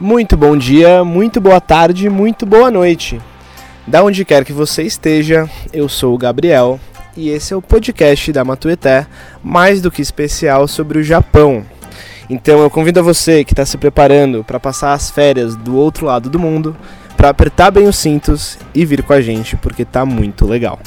Muito bom dia, muito boa tarde, muito boa noite. Da onde quer que você esteja, eu sou o Gabriel e esse é o podcast da Matueté, mais do que especial sobre o Japão. Então eu convido a você que está se preparando para passar as férias do outro lado do mundo, para apertar bem os cintos e vir com a gente, porque tá muito legal.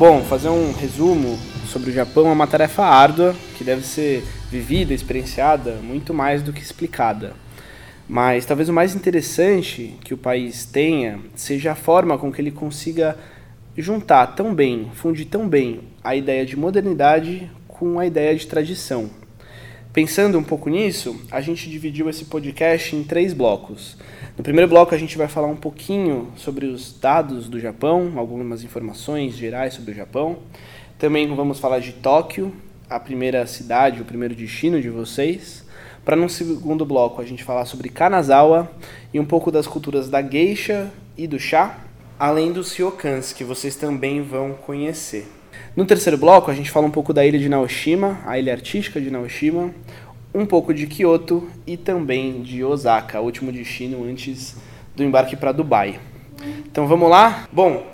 Bom, fazer um resumo sobre o Japão é uma tarefa árdua que deve ser vivida, experienciada muito mais do que explicada. Mas talvez o mais interessante que o país tenha seja a forma com que ele consiga juntar tão bem, fundir tão bem a ideia de modernidade com a ideia de tradição. Pensando um pouco nisso, a gente dividiu esse podcast em três blocos. No primeiro bloco, a gente vai falar um pouquinho sobre os dados do Japão, algumas informações gerais sobre o Japão. Também vamos falar de Tóquio, a primeira cidade, o primeiro destino de vocês para no segundo bloco a gente falar sobre Kanazawa e um pouco das culturas da geisha e do chá, além dos ryokans, que vocês também vão conhecer. No terceiro bloco a gente fala um pouco da ilha de Naoshima, a ilha artística de Naoshima, um pouco de Kyoto e também de Osaka, último destino antes do embarque para Dubai. Então vamos lá? Bom,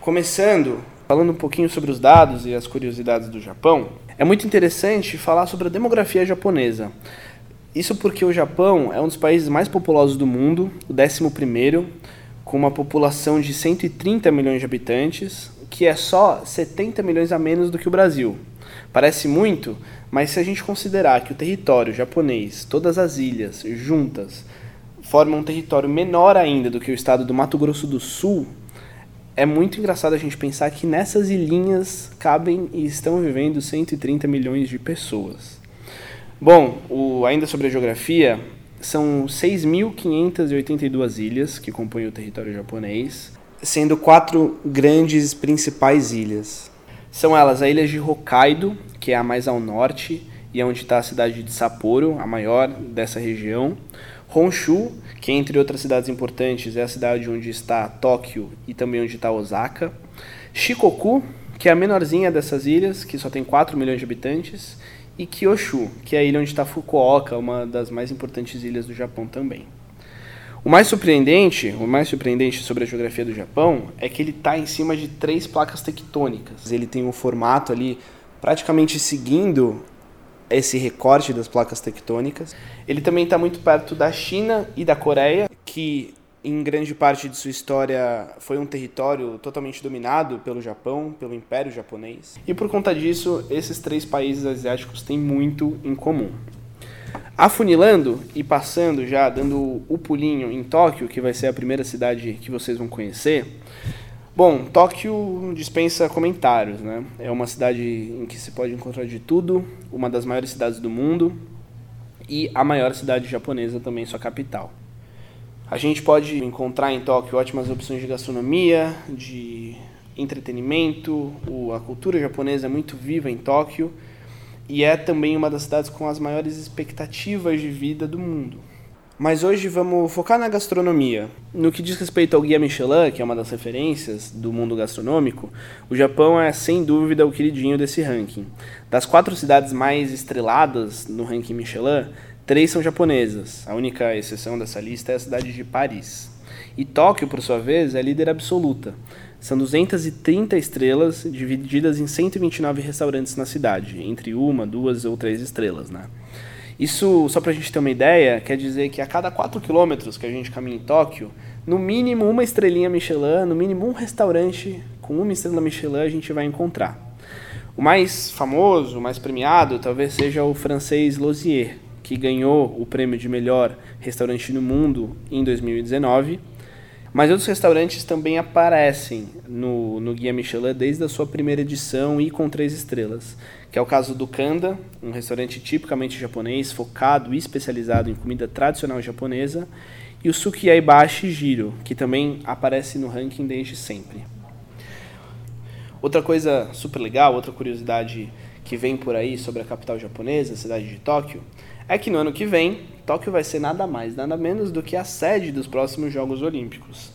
começando falando um pouquinho sobre os dados e as curiosidades do Japão, é muito interessante falar sobre a demografia japonesa. Isso porque o Japão é um dos países mais populosos do mundo, o 11, com uma população de 130 milhões de habitantes, que é só 70 milhões a menos do que o Brasil. Parece muito, mas se a gente considerar que o território japonês, todas as ilhas juntas, formam um território menor ainda do que o estado do Mato Grosso do Sul, é muito engraçado a gente pensar que nessas ilhinhas cabem e estão vivendo 130 milhões de pessoas. Bom, o, ainda sobre a geografia, são 6.582 ilhas que compõem o território japonês, sendo quatro grandes principais ilhas. São elas a ilha de Hokkaido, que é a mais ao norte e é onde está a cidade de Sapporo, a maior dessa região. Honshu, que entre outras cidades importantes é a cidade onde está Tóquio e também onde está Osaka. Shikoku, que é a menorzinha dessas ilhas, que só tem 4 milhões de habitantes e Kyushu, que é a ilha onde está Fukuoka, uma das mais importantes ilhas do Japão também. O mais surpreendente, o mais surpreendente sobre a geografia do Japão é que ele está em cima de três placas tectônicas. Ele tem um formato ali praticamente seguindo esse recorte das placas tectônicas. Ele também está muito perto da China e da Coreia, que em grande parte de sua história foi um território totalmente dominado pelo Japão, pelo Império Japonês. E por conta disso, esses três países asiáticos têm muito em comum. Afunilando e passando já, dando o pulinho em Tóquio, que vai ser a primeira cidade que vocês vão conhecer. Bom, Tóquio dispensa comentários, né? É uma cidade em que se pode encontrar de tudo, uma das maiores cidades do mundo e a maior cidade japonesa também, sua capital. A gente pode encontrar em Tóquio ótimas opções de gastronomia, de entretenimento, a cultura japonesa é muito viva em Tóquio e é também uma das cidades com as maiores expectativas de vida do mundo. Mas hoje vamos focar na gastronomia. No que diz respeito ao Guia Michelin, que é uma das referências do mundo gastronômico, o Japão é sem dúvida o queridinho desse ranking. Das quatro cidades mais estreladas no ranking Michelin, Três são japonesas. A única exceção dessa lista é a cidade de Paris. E Tóquio, por sua vez, é líder absoluta. São 230 estrelas divididas em 129 restaurantes na cidade, entre uma, duas ou três estrelas, né? Isso, só para a gente ter uma ideia, quer dizer que a cada 4 quilômetros que a gente caminha em Tóquio, no mínimo uma estrelinha Michelin, no mínimo um restaurante com uma estrela Michelin a gente vai encontrar. O mais famoso, o mais premiado, talvez seja o francês Losier, que ganhou o prêmio de melhor restaurante no mundo em 2019. Mas outros restaurantes também aparecem no, no Guia Michelin desde a sua primeira edição e com três estrelas, que é o caso do Kanda, um restaurante tipicamente japonês, focado e especializado em comida tradicional japonesa, e o Sukiyaibashi Jiro, que também aparece no ranking desde sempre. Outra coisa super legal, outra curiosidade que vem por aí sobre a capital japonesa, a cidade de Tóquio, é que no ano que vem, Tóquio vai ser nada mais, nada menos do que a sede dos próximos Jogos Olímpicos.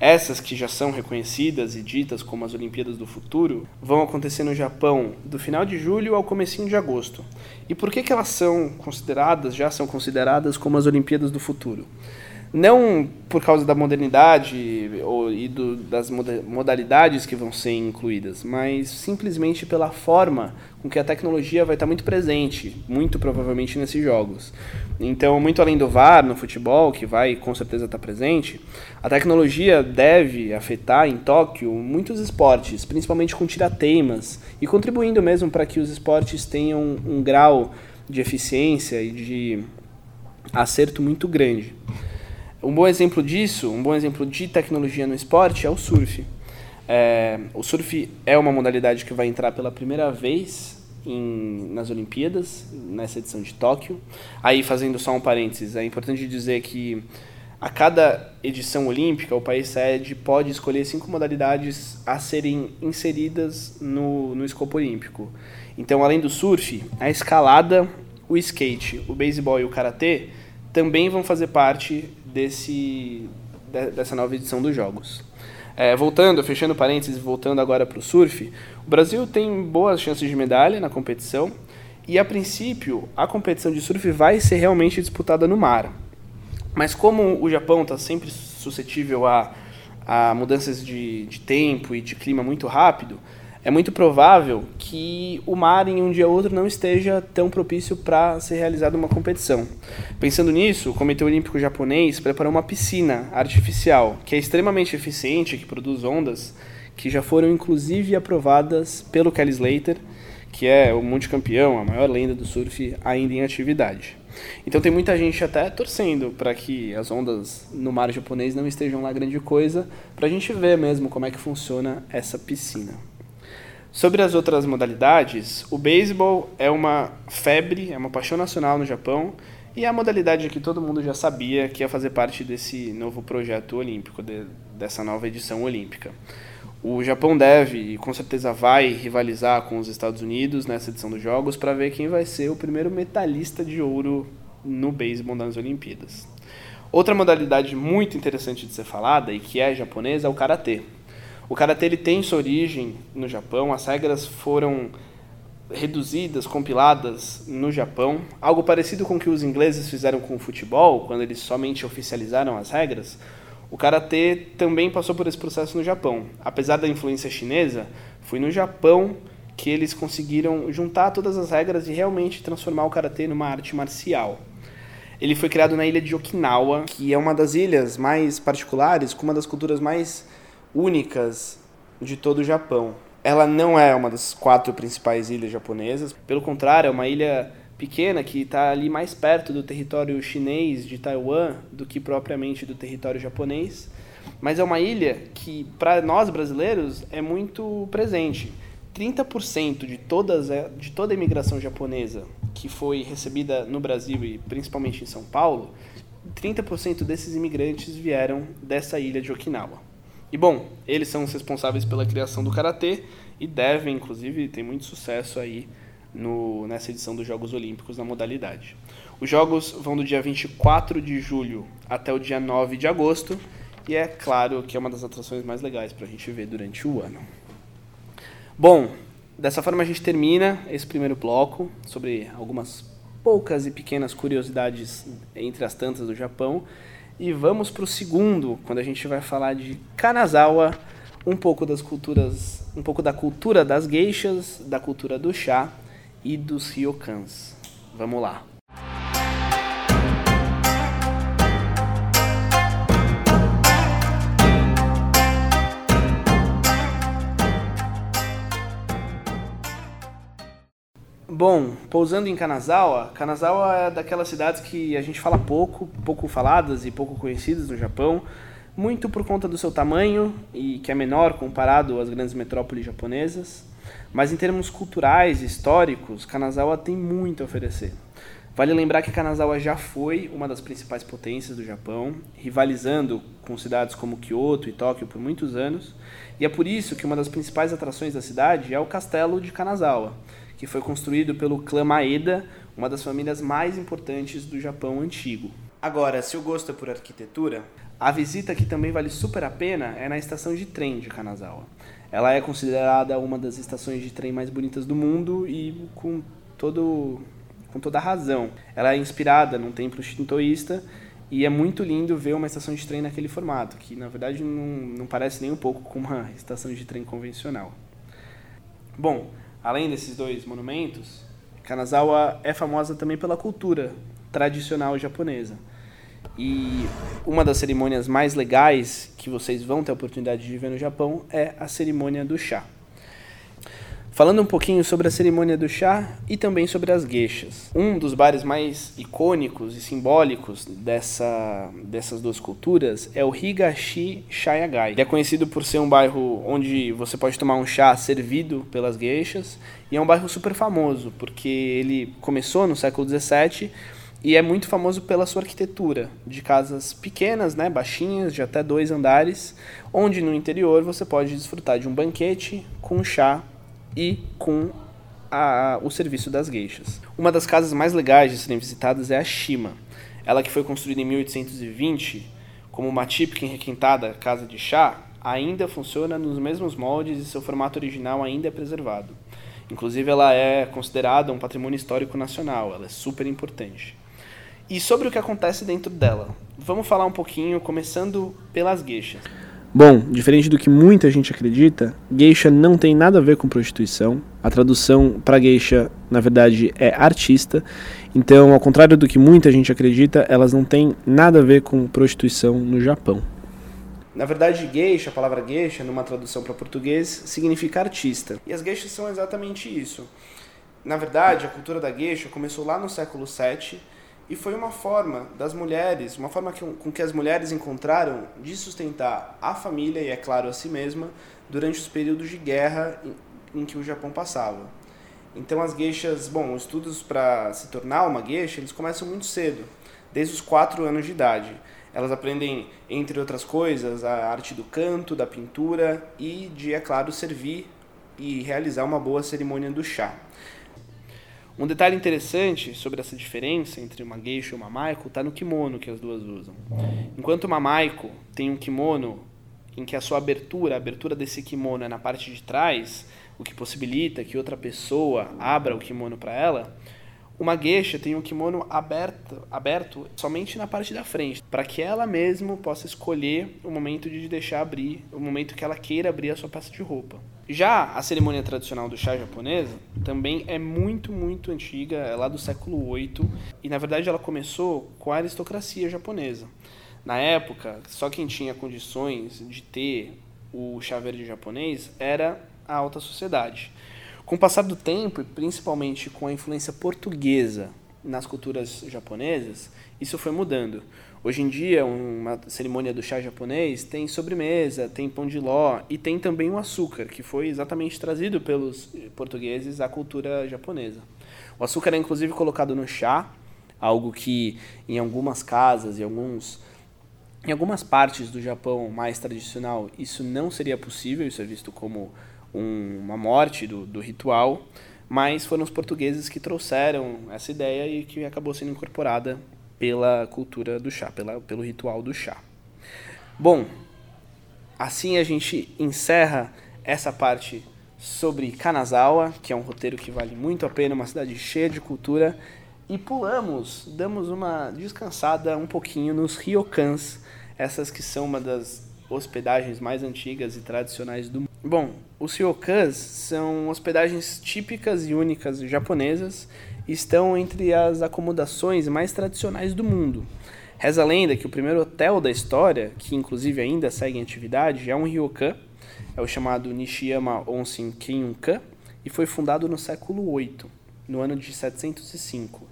Essas que já são reconhecidas e ditas como as Olimpíadas do Futuro vão acontecer no Japão do final de julho ao comecinho de agosto. E por que, que elas são consideradas, já são consideradas como as Olimpíadas do Futuro? Não por causa da modernidade ou, e do, das modalidades que vão ser incluídas, mas simplesmente pela forma com que a tecnologia vai estar muito presente, muito provavelmente nesses jogos. Então, muito além do VAR no futebol, que vai com certeza estar presente, a tecnologia deve afetar em Tóquio muitos esportes, principalmente com tirateimas, e contribuindo mesmo para que os esportes tenham um grau de eficiência e de acerto muito grande. Um bom exemplo disso, um bom exemplo de tecnologia no esporte é o surf. É, o surf é uma modalidade que vai entrar pela primeira vez em, nas Olimpíadas, nessa edição de Tóquio. Aí, fazendo só um parênteses, é importante dizer que a cada edição olímpica, o país sede pode escolher cinco modalidades a serem inseridas no, no escopo olímpico. Então, além do surf, a escalada, o skate, o beisebol e o karatê também vão fazer parte desse, dessa nova edição dos Jogos. É, voltando, fechando parênteses, voltando agora para o surf, o Brasil tem boas chances de medalha na competição e, a princípio, a competição de surf vai ser realmente disputada no mar. Mas como o Japão está sempre suscetível a, a mudanças de, de tempo e de clima muito rápido, é muito provável que o mar em um dia ou outro não esteja tão propício para ser realizada uma competição. Pensando nisso, o Comitê Olímpico Japonês preparou uma piscina artificial que é extremamente eficiente, que produz ondas, que já foram inclusive aprovadas pelo Kelly Slater, que é o multicampeão, a maior lenda do surf ainda em atividade. Então tem muita gente até torcendo para que as ondas no mar japonês não estejam lá grande coisa, para a gente ver mesmo como é que funciona essa piscina. Sobre as outras modalidades, o beisebol é uma febre, é uma paixão nacional no Japão e é a modalidade que todo mundo já sabia que ia fazer parte desse novo projeto olímpico, de, dessa nova edição olímpica. O Japão deve e com certeza vai rivalizar com os Estados Unidos nessa edição dos Jogos para ver quem vai ser o primeiro medalhista de ouro no beisebol nas Olimpíadas. Outra modalidade muito interessante de ser falada e que é japonesa é o karatê. O karatê ele tem sua origem no Japão, as regras foram reduzidas, compiladas no Japão, algo parecido com o que os ingleses fizeram com o futebol, quando eles somente oficializaram as regras. O karatê também passou por esse processo no Japão. Apesar da influência chinesa, foi no Japão que eles conseguiram juntar todas as regras e realmente transformar o karatê numa arte marcial. Ele foi criado na ilha de Okinawa, que é uma das ilhas mais particulares, com uma das culturas mais únicas de todo o Japão. Ela não é uma das quatro principais ilhas japonesas, pelo contrário, é uma ilha pequena que está ali mais perto do território chinês de Taiwan do que propriamente do território japonês. Mas é uma ilha que, para nós brasileiros, é muito presente. 30% de, todas, de toda a imigração japonesa que foi recebida no Brasil e principalmente em São Paulo, 30% desses imigrantes vieram dessa ilha de Okinawa. E bom, eles são os responsáveis pela criação do karatê e devem, inclusive, ter muito sucesso aí no, nessa edição dos Jogos Olímpicos na modalidade. Os jogos vão do dia 24 de julho até o dia 9 de agosto e é claro que é uma das atrações mais legais para a gente ver durante o ano. Bom, dessa forma a gente termina esse primeiro bloco sobre algumas poucas e pequenas curiosidades entre as tantas do Japão. E vamos para o segundo, quando a gente vai falar de Kanazawa, um pouco das culturas, um pouco da cultura das geishas, da cultura do chá e dos ryokans. Vamos lá. Bom, pousando em Kanazawa, Kanazawa é daquelas cidades que a gente fala pouco, pouco faladas e pouco conhecidas no Japão, muito por conta do seu tamanho e que é menor comparado às grandes metrópoles japonesas. Mas em termos culturais e históricos, Kanazawa tem muito a oferecer. Vale lembrar que Kanazawa já foi uma das principais potências do Japão, rivalizando com cidades como Kyoto e Tóquio por muitos anos, e é por isso que uma das principais atrações da cidade é o Castelo de Kanazawa, que foi construído pelo clã Maeda, uma das famílias mais importantes do Japão antigo. Agora, se o gosto é por arquitetura, A visita que também vale super a pena é na estação de trem de Kanazawa. Ela é considerada uma das estações de trem mais bonitas do mundo e com todo com toda razão. Ela é inspirada num templo shintoísta e é muito lindo ver uma estação de trem naquele formato, que na verdade não, não parece nem um pouco com uma estação de trem convencional. Bom, além desses dois monumentos, Kanazawa é famosa também pela cultura tradicional japonesa. E uma das cerimônias mais legais que vocês vão ter a oportunidade de ver no Japão é a cerimônia do chá. Falando um pouquinho sobre a cerimônia do chá e também sobre as geishas. Um dos bares mais icônicos e simbólicos dessa, dessas duas culturas é o Higashi Shayagai. Ele é conhecido por ser um bairro onde você pode tomar um chá servido pelas geishas e é um bairro super famoso porque ele começou no século 17 e é muito famoso pela sua arquitetura, de casas pequenas, né, baixinhas, de até dois andares, onde no interior você pode desfrutar de um banquete com chá e com a, o serviço das geixas. Uma das casas mais legais de serem visitadas é a Shima. Ela que foi construída em 1820 como uma típica e requintada casa de chá, ainda funciona nos mesmos moldes e seu formato original ainda é preservado. Inclusive ela é considerada um patrimônio histórico nacional, ela é super importante. E sobre o que acontece dentro dela, vamos falar um pouquinho, começando pelas gueixas. Bom, diferente do que muita gente acredita, geisha não tem nada a ver com prostituição. A tradução para geisha, na verdade, é artista. Então, ao contrário do que muita gente acredita, elas não têm nada a ver com prostituição no Japão. Na verdade, geisha, a palavra geisha, numa tradução para português, significa artista. E as geishas são exatamente isso. Na verdade, a cultura da geisha começou lá no século VII e foi uma forma das mulheres, uma forma que, com que as mulheres encontraram de sustentar a família e, é claro, a si mesma durante os períodos de guerra em, em que o Japão passava. Então as geishas, bom, os estudos para se tornar uma geisha, eles começam muito cedo, desde os 4 anos de idade. Elas aprendem, entre outras coisas, a arte do canto, da pintura e de, é claro, servir e realizar uma boa cerimônia do chá. Um detalhe interessante sobre essa diferença entre uma geisha e uma maiko está no kimono que as duas usam. Enquanto uma maiko tem um kimono em que a sua abertura, a abertura desse kimono é na parte de trás, o que possibilita que outra pessoa abra o kimono para ela, uma geisha tem um kimono aberto, aberto somente na parte da frente, para que ela mesma possa escolher o momento de deixar abrir, o momento que ela queira abrir a sua peça de roupa. Já a cerimônia tradicional do chá japonesa também é muito, muito antiga, é lá do século VIII, e na verdade ela começou com a aristocracia japonesa. Na época, só quem tinha condições de ter o chá verde japonês era a alta sociedade. Com o passar do tempo, e principalmente com a influência portuguesa nas culturas japonesas, isso foi mudando. Hoje em dia, uma cerimônia do chá japonês tem sobremesa, tem pão de ló e tem também o açúcar, que foi exatamente trazido pelos portugueses à cultura japonesa. O açúcar é inclusive colocado no chá, algo que em algumas casas e alguns em algumas partes do Japão mais tradicional isso não seria possível, isso é visto como um, uma morte do, do ritual, mas foram os portugueses que trouxeram essa ideia e que acabou sendo incorporada pela cultura do chá, pela, pelo ritual do chá. Bom, assim a gente encerra essa parte sobre Kanazawa, que é um roteiro que vale muito a pena, uma cidade cheia de cultura, e pulamos, damos uma descansada um pouquinho nos ryokans, essas que são uma das hospedagens mais antigas e tradicionais do mundo. Bom, os ryokans são hospedagens típicas e únicas japonesas estão entre as acomodações mais tradicionais do mundo. Reza a lenda que o primeiro hotel da história, que inclusive ainda segue em atividade, é um ryokan, é o chamado Nishiyama Onsen Kenyunkan, e foi fundado no século VIII, no ano de 705.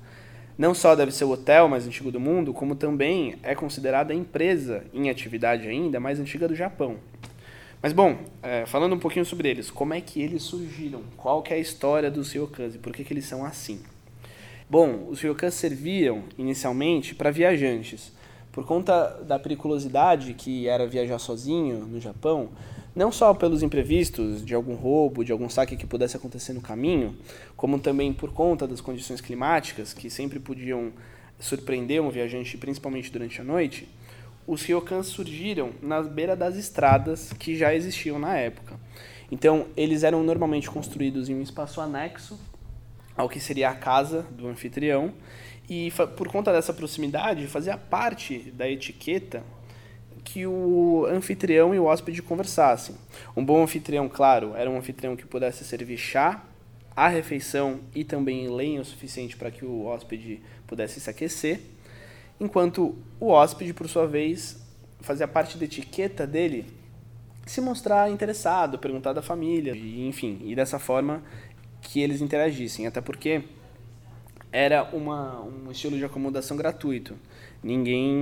Não só deve ser o hotel mais antigo do mundo, como também é considerada a empresa em atividade ainda mais antiga do Japão. Mas bom, é, falando um pouquinho sobre eles, como é que eles surgiram? Qual que é a história dos ryokans e por que, que eles são assim? Bom, os ryokans serviam inicialmente para viajantes. Por conta da periculosidade que era viajar sozinho no Japão, não só pelos imprevistos de algum roubo, de algum saque que pudesse acontecer no caminho, como também por conta das condições climáticas que sempre podiam surpreender um viajante, principalmente durante a noite, os ryokans surgiram na beira das estradas que já existiam na época. Então, eles eram normalmente construídos em um espaço anexo ao que seria a casa do anfitrião, e por conta dessa proximidade, fazia parte da etiqueta que o anfitrião e o hóspede conversassem. Um bom anfitrião, claro, era um anfitrião que pudesse servir chá, a refeição e também lenha o suficiente para que o hóspede pudesse se aquecer, enquanto o hóspede, por sua vez, fazia parte da etiqueta dele se mostrar interessado, perguntar da família, e, enfim, e dessa forma que eles interagissem, até porque era uma, um estilo de acomodação gratuito. Ninguém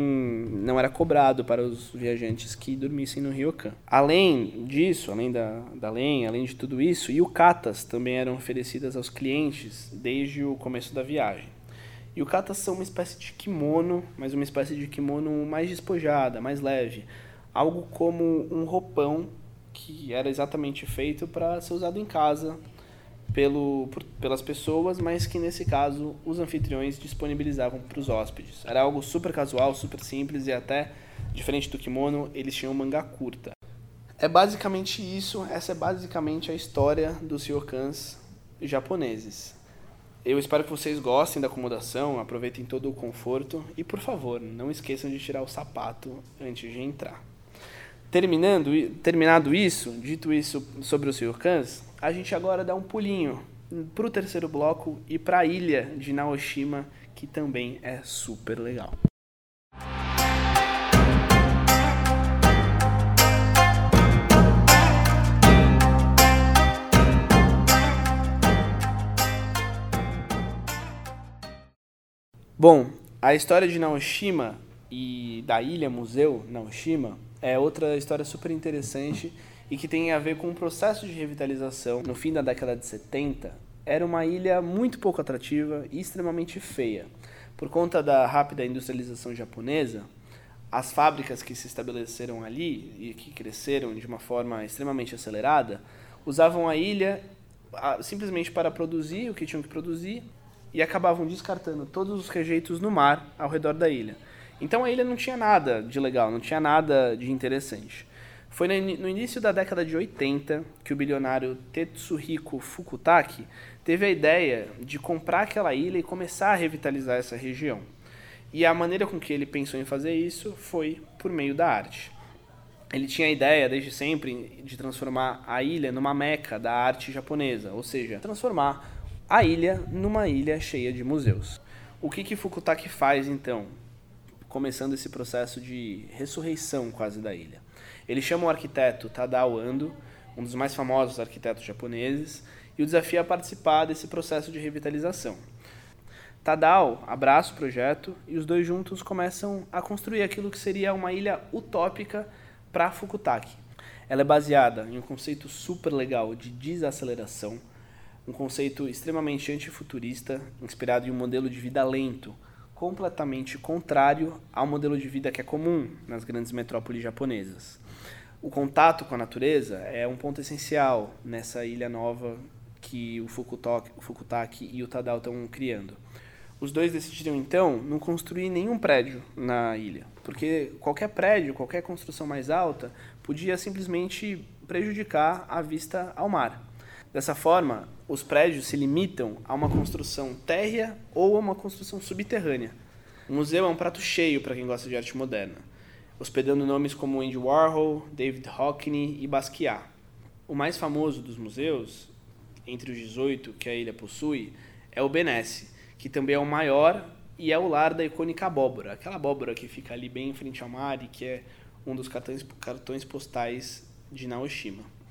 não era cobrado para os viajantes que dormissem no Ryokan. Além disso, além da, da lenha, além de tudo isso, yukatas também eram oferecidas aos clientes desde o começo da viagem. Yukatas são uma espécie de kimono, mas uma espécie de kimono mais despojada, mais leve. Algo como um roupão que era exatamente feito para ser usado em casa pelo, por, pelas pessoas, mas que nesse caso os anfitriões disponibilizavam para os hóspedes. Era algo super casual, super simples e até, diferente do kimono, eles tinham manga curta. É basicamente isso, essa é basicamente a história dos ryokans japoneses. Eu espero que vocês gostem da acomodação, aproveitem todo o conforto e, por favor, não esqueçam de tirar o sapato antes de entrar. Terminando, terminado isso, dito isso sobre os ryokans, a gente agora dá um pulinho para o terceiro bloco e para a ilha de Naoshima, que também é super legal. Bom, a história de Naoshima e da ilha museu Naoshima é outra história super interessante e que tem a ver com um processo de revitalização. No fim da década de 70, era uma ilha muito pouco atrativa e extremamente feia. Por conta da rápida industrialização japonesa, as fábricas que se estabeleceram ali e que cresceram de uma forma extremamente acelerada usavam a ilha simplesmente para produzir o que tinham que produzir e acabavam descartando todos os rejeitos no mar ao redor da ilha. Então a ilha não tinha nada de legal, não tinha nada de interessante. Foi no início da década de 80 que o bilionário Tetsuhiko Fukutake teve a ideia de comprar aquela ilha e começar a revitalizar essa região. E a maneira com que ele pensou em fazer isso foi por meio da arte. Ele tinha a ideia, desde sempre, de transformar a ilha numa meca da arte japonesa, ou seja, transformar a ilha numa ilha cheia de museus. O que, que Fukutake faz então? começando esse processo de ressurreição quase da ilha. Ele chama o arquiteto Tadao Ando, um dos mais famosos arquitetos japoneses, e o desafia a participar desse processo de revitalização. Tadao abraça o projeto e os dois juntos começam a construir aquilo que seria uma ilha utópica para Fukutake. Ela é baseada em um conceito super legal de desaceleração, um conceito extremamente antifuturista, inspirado em um modelo de vida lento, completamente contrário ao modelo de vida que é comum nas grandes metrópoles japonesas. O contato com a natureza é um ponto essencial nessa ilha nova que o Fukutake e o Tadao estão criando. Os dois decidiram então não construir nenhum prédio na ilha, porque qualquer prédio, qualquer construção mais alta podia simplesmente prejudicar a vista ao mar. Dessa forma, os prédios se limitam a uma construção térrea ou a uma construção subterrânea. O museu é um prato cheio para quem gosta de arte moderna, hospedando nomes como Andy Warhol, David Hockney e Basquiat. O mais famoso dos museus, entre os 18 que a ilha possui, é o Benesse, que também é o maior e é o lar da icônica abóbora, aquela abóbora que fica ali bem em frente ao mar e que é um dos cartões, cartões postais de Naoshima.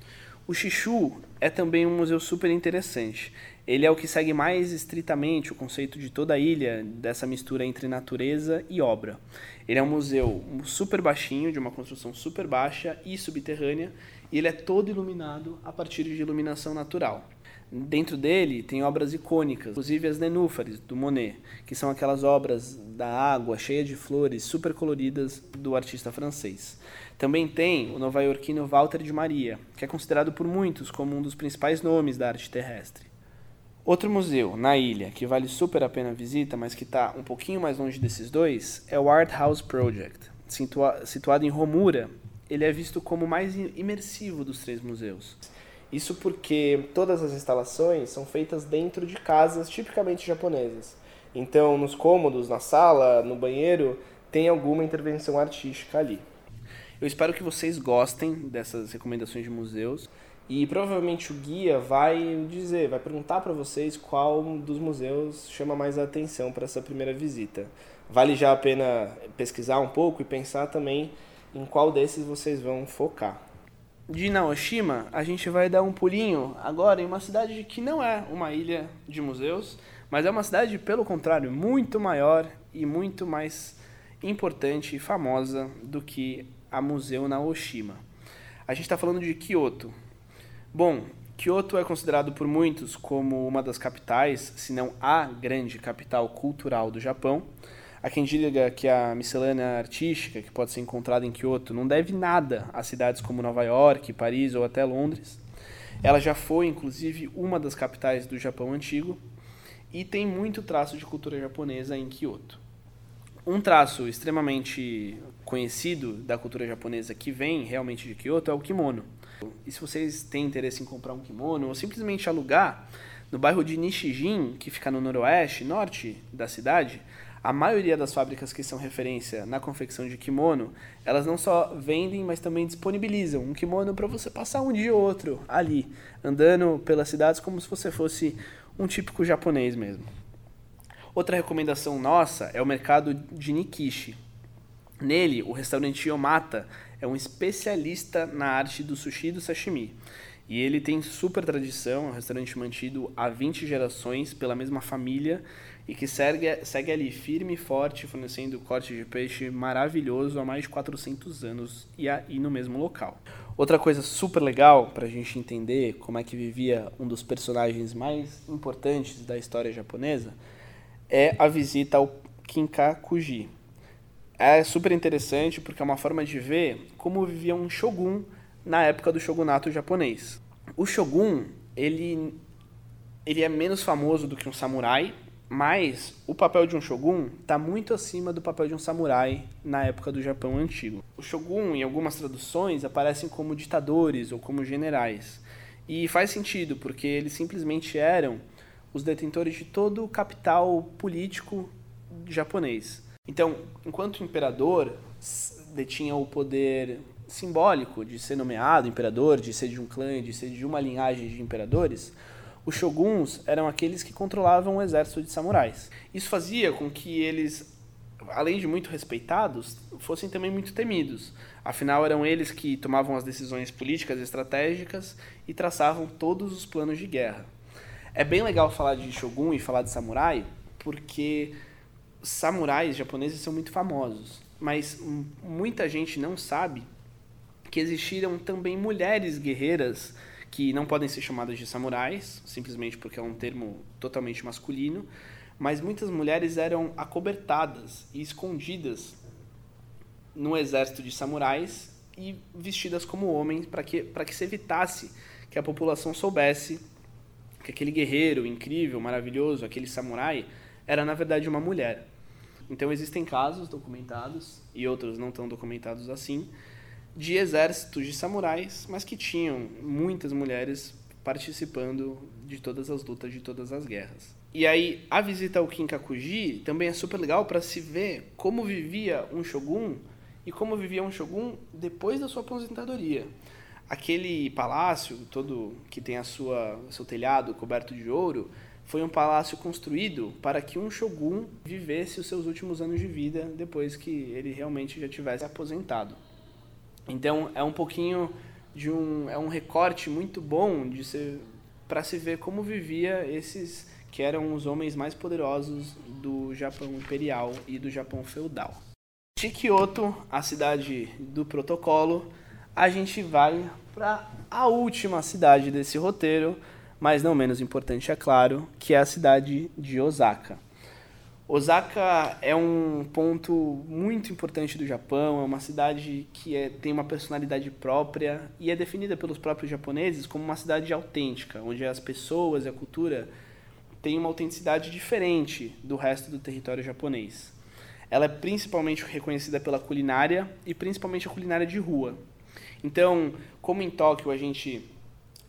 O Xixu é também um museu super interessante. Ele é o que segue mais estritamente o conceito de toda a ilha, dessa mistura entre natureza e obra. Ele é um museu super baixinho, de uma construção super baixa e subterrânea, e ele é todo iluminado a partir de iluminação natural. Dentro dele tem obras icônicas, inclusive as Nenúfares, do Monet, que são aquelas obras da água, cheia de flores, super coloridas do artista francês. Também tem o nova-iorquino Walter de Maria, que é considerado por muitos como um dos principais nomes da arte terrestre. Outro museu na ilha que vale super a pena a visita, mas que está um pouquinho mais longe desses dois, é o Art House Project. situa situado em Romura, ele é visto como o mais imersivo dos três museus. Isso porque todas as instalações são feitas dentro de casas tipicamente japonesas. Então, nos cômodos, na sala, no banheiro, tem alguma intervenção artística ali. Eu espero que vocês gostem dessas recomendações de museus e provavelmente o guia vai dizer, vai perguntar para vocês qual dos museus chama mais a atenção para essa primeira visita. Vale já a pena pesquisar um pouco e pensar também em qual desses vocês vão focar. De Naoshima, a gente vai dar um pulinho agora em uma cidade que não é uma ilha de museus, mas é uma cidade, pelo contrário, muito maior e muito mais importante e famosa do que a Museu Naoshima. A gente está falando de Kyoto. Bom, Kyoto é considerado por muitos como uma das capitais, se não a grande capital cultural do Japão. Há quem diga que a miscelânea artística que pode ser encontrada em Kyoto não deve nada a cidades como Nova York, Paris ou até Londres. Ela já foi, inclusive, uma das capitais do Japão antigo e tem muito traço de cultura japonesa em Kyoto. Um traço extremamente conhecido da cultura japonesa que vem realmente de Kyoto é o kimono. E se vocês têm interesse em comprar um kimono ou simplesmente alugar, no bairro de Nishijin, que fica no noroeste, norte da cidade, a maioria das fábricas que são referência na confecção de kimono, elas não só vendem, mas também disponibilizam um kimono para você passar um dia ou outro ali, andando pelas cidades como se você fosse um típico japonês mesmo. Outra recomendação nossa é o mercado de Nikishi. Nele, o restaurante Yomata é um especialista na arte do sushi e do sashimi. E ele tem super tradição, é um restaurante mantido há 20 gerações pela mesma família e que segue, segue ali firme e forte, fornecendo corte de peixe maravilhoso há mais de 400 anos e, a, e no mesmo local. Outra coisa super legal para a gente entender como é que vivia um dos personagens mais importantes da história japonesa é a visita ao Kinkakuji. É super interessante porque é uma forma de ver como vivia um shogun na época do shogunato japonês. O shogun, ele, ele é menos famoso do que um samurai, mas o papel de um shogun está muito acima do papel de um samurai na época do Japão antigo. O shogun, em algumas traduções, aparecem como ditadores ou como generais. E faz sentido, porque eles simplesmente eram os detentores de todo o capital político japonês. Então, enquanto o imperador detinha o poder simbólico de ser nomeado imperador, de ser de um clã, de ser de uma linhagem de imperadores, os shoguns eram aqueles que controlavam o exército de samurais. Isso fazia com que eles, além de muito respeitados, fossem também muito temidos. Afinal, eram eles que tomavam as decisões políticas e estratégicas e traçavam todos os planos de guerra. É bem legal falar de shogun e falar de samurai, porque samurais japoneses são muito famosos, mas muita gente não sabe que existiram também mulheres guerreiras que não podem ser chamadas de samurais, simplesmente porque é um termo totalmente masculino, mas muitas mulheres eram acobertadas e escondidas no exército de samurais e vestidas como homens para que, que se evitasse que a população soubesse que aquele guerreiro incrível, maravilhoso, aquele samurai, era na verdade uma mulher. Então existem casos documentados e outros não tão documentados assim de exércitos de samurais, mas que tinham muitas mulheres participando de todas as lutas, de todas as guerras. E aí a visita ao Kinkakuji também é super legal para se ver como vivia um shogun e como vivia um shogun depois da sua aposentadoria aquele palácio todo que tem a sua seu telhado coberto de ouro foi um palácio construído para que um shogun vivesse os seus últimos anos de vida depois que ele realmente já tivesse aposentado. Então é um pouquinho de um é um recorte muito bom de ser para se ver como vivia esses que eram os homens mais poderosos do Japão imperial e do Japão feudal. De Kyoto, a cidade do protocolo, a gente vai para a última cidade desse roteiro, mas não menos importante, é claro, que é a cidade de Osaka. Osaka é um ponto muito importante do Japão, é uma cidade que é, tem uma personalidade própria e é definida pelos próprios japoneses como uma cidade autêntica, onde as pessoas e a cultura têm uma autenticidade diferente do resto do território japonês. ela é principalmente reconhecida pela culinária e principalmente a culinária de rua. Então, como em Tóquio a gente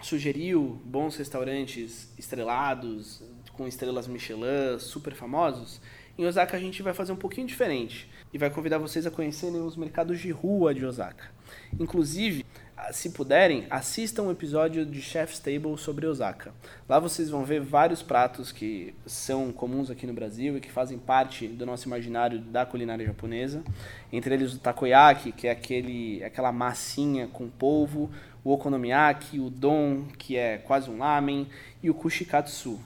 sugeriu bons restaurantes estrelados, com estrelas Michelin, super famosos, em Osaka a gente vai fazer um pouquinho diferente e vai convidar vocês a conhecerem os mercados de rua de Osaka. Inclusive, se puderem, assistam um episódio de Chef's Table sobre Osaka. Lá vocês vão ver vários pratos que são comuns aqui no Brasil e que fazem parte do nosso imaginário da culinária japonesa. Entre eles o takoyaki, que é aquele, aquela massinha com polvo, o okonomiyaki, o don, que é quase um lamen, e o kushikatsu.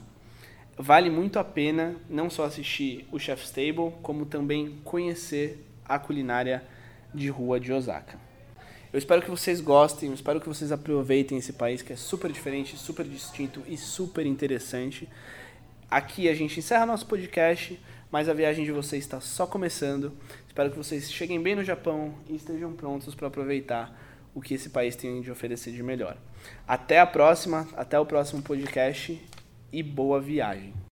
Vale muito a pena não só assistir o Chef's Table, como também conhecer a culinária de rua de Osaka. Eu espero que vocês gostem, eu espero que vocês aproveitem esse país que é super diferente, super distinto e super interessante. Aqui a gente encerra nosso podcast, mas a viagem de vocês está só começando. Espero que vocês cheguem bem no Japão e estejam prontos para aproveitar o que esse país tem de oferecer de melhor. Até a próxima, até o próximo podcast e boa viagem.